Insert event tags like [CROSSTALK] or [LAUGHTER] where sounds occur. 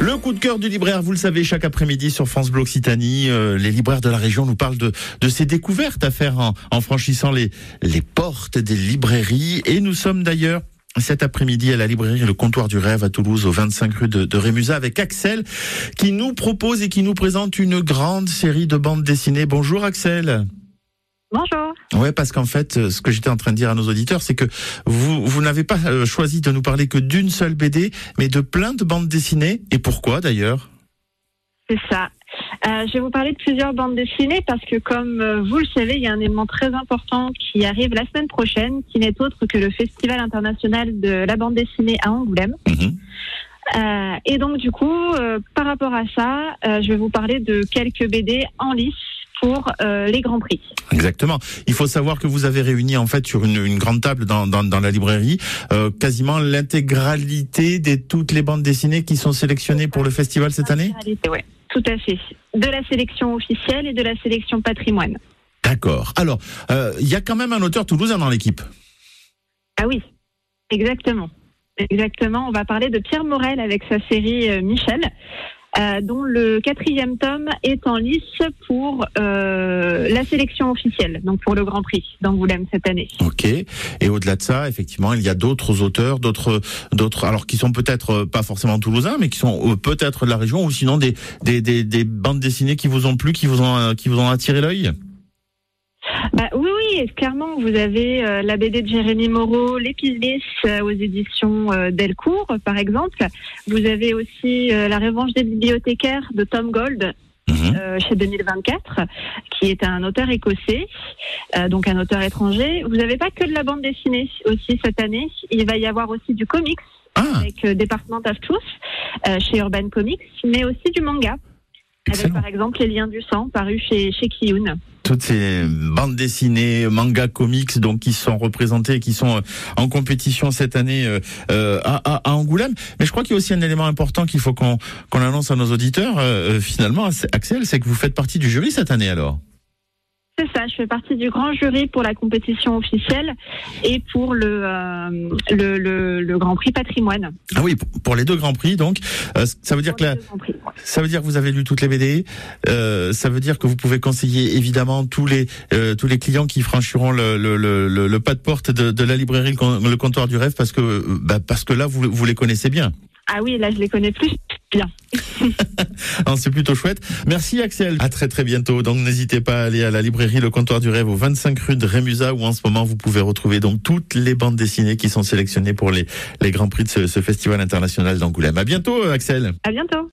Le coup de cœur du libraire, vous le savez, chaque après-midi sur France Bleu Occitanie, euh, les libraires de la région nous parlent de, de ces découvertes à faire en, en franchissant les, les portes des librairies. Et nous sommes d'ailleurs cet après-midi à la librairie Le Comptoir du Rêve à Toulouse, au 25 rue de, de Rémusat, avec Axel, qui nous propose et qui nous présente une grande série de bandes dessinées. Bonjour Axel. Bonjour. Ouais, parce qu'en fait, euh, ce que j'étais en train de dire à nos auditeurs, c'est que vous, vous n'avez pas euh, choisi de nous parler que d'une seule BD, mais de plein de bandes dessinées. Et pourquoi d'ailleurs? C'est ça. Euh, je vais vous parler de plusieurs bandes dessinées parce que, comme vous le savez, il y a un élément très important qui arrive la semaine prochaine, qui n'est autre que le Festival international de la bande dessinée à Angoulême. Mhm. Euh, et donc, du coup, euh, par rapport à ça, je vais vous parler de quelques BD en lice pour euh, les Grands Prix. Exactement. Il faut savoir que vous avez réuni en fait sur une, une grande table dans, dans, dans la librairie euh, quasiment l'intégralité de toutes les bandes dessinées qui sont sélectionnées pour le festival cette année? Oui, tout à fait. De la sélection officielle et de la sélection patrimoine. D'accord. Alors, euh, il y a quand même un auteur toulousain dans l'équipe. Ah oui, exactement. Exactement. On va parler de Pierre Morel avec sa série Michel, euh, dont le quatrième tome est en lice pour euh, la sélection officielle, donc pour le Grand Prix d'Angoulême cette année. Ok. Et au-delà de ça, effectivement, il y a d'autres auteurs, d'autres, d'autres, alors qui sont peut-être euh, pas forcément toulousains, mais qui sont euh, peut-être de la région, ou sinon des, des, des, des bandes dessinées qui vous ont plu, qui vous ont, qui vous ont attiré l'œil? Bah, oui, oui, clairement, vous avez euh, la BD de Jérémy Moreau, L'Épilis euh, aux éditions euh, Delcourt, par exemple. Vous avez aussi euh, La Revanche des bibliothécaires de Tom Gold. Mhm. euh, chez 2024, qui est un auteur écossais, euh, donc un auteur étranger. Vous n'avez pas que de la bande dessinée aussi cette année. Il va y avoir aussi du comics Ah, avec euh, Department of Truth chez Urban Comics, mais aussi du manga. Avec par exemple Les Liens du Sang, paru chez, chez Kiyun. Toutes ces bandes dessinées, mangas, comics, donc qui sont représentés, qui sont euh, en compétition cette année euh, euh, à, à- Angoulême. Mais je crois qu'il y a aussi un élément important qu'il faut qu'on annonce à nos auditeurs. finalement, Axel, c'est que vous faites partie du jury cette année alors. C'est ça, je fais partie du grand jury pour la compétition officielle et pour le, euh, le, le, le Grand Prix patrimoine. Ah oui, pour- les deux grands prix, donc euh, ça veut dire que la, ça veut dire que vous avez lu toutes les BD. Euh, ça veut dire que vous pouvez conseiller évidemment tous les tous les clients qui franchiront le, le, le, le- le pas de porte de, de la librairie le, comptoir du rêve parce que bah, parce que là vous vous les connaissez bien. Ah oui, là je les connais plus bien. Alors, [LAUGHS] C'est plutôt chouette. Merci Axel. À très très bientôt. Donc n'hésitez pas à aller à la librairie Le Comptoir du Rêve au 25 rue de Rémusat où en ce moment vous pouvez retrouver donc toutes les bandes dessinées qui sont sélectionnées pour les, les grands prix de ce, ce festival international d'Angoulême. À bientôt Axel. À bientôt.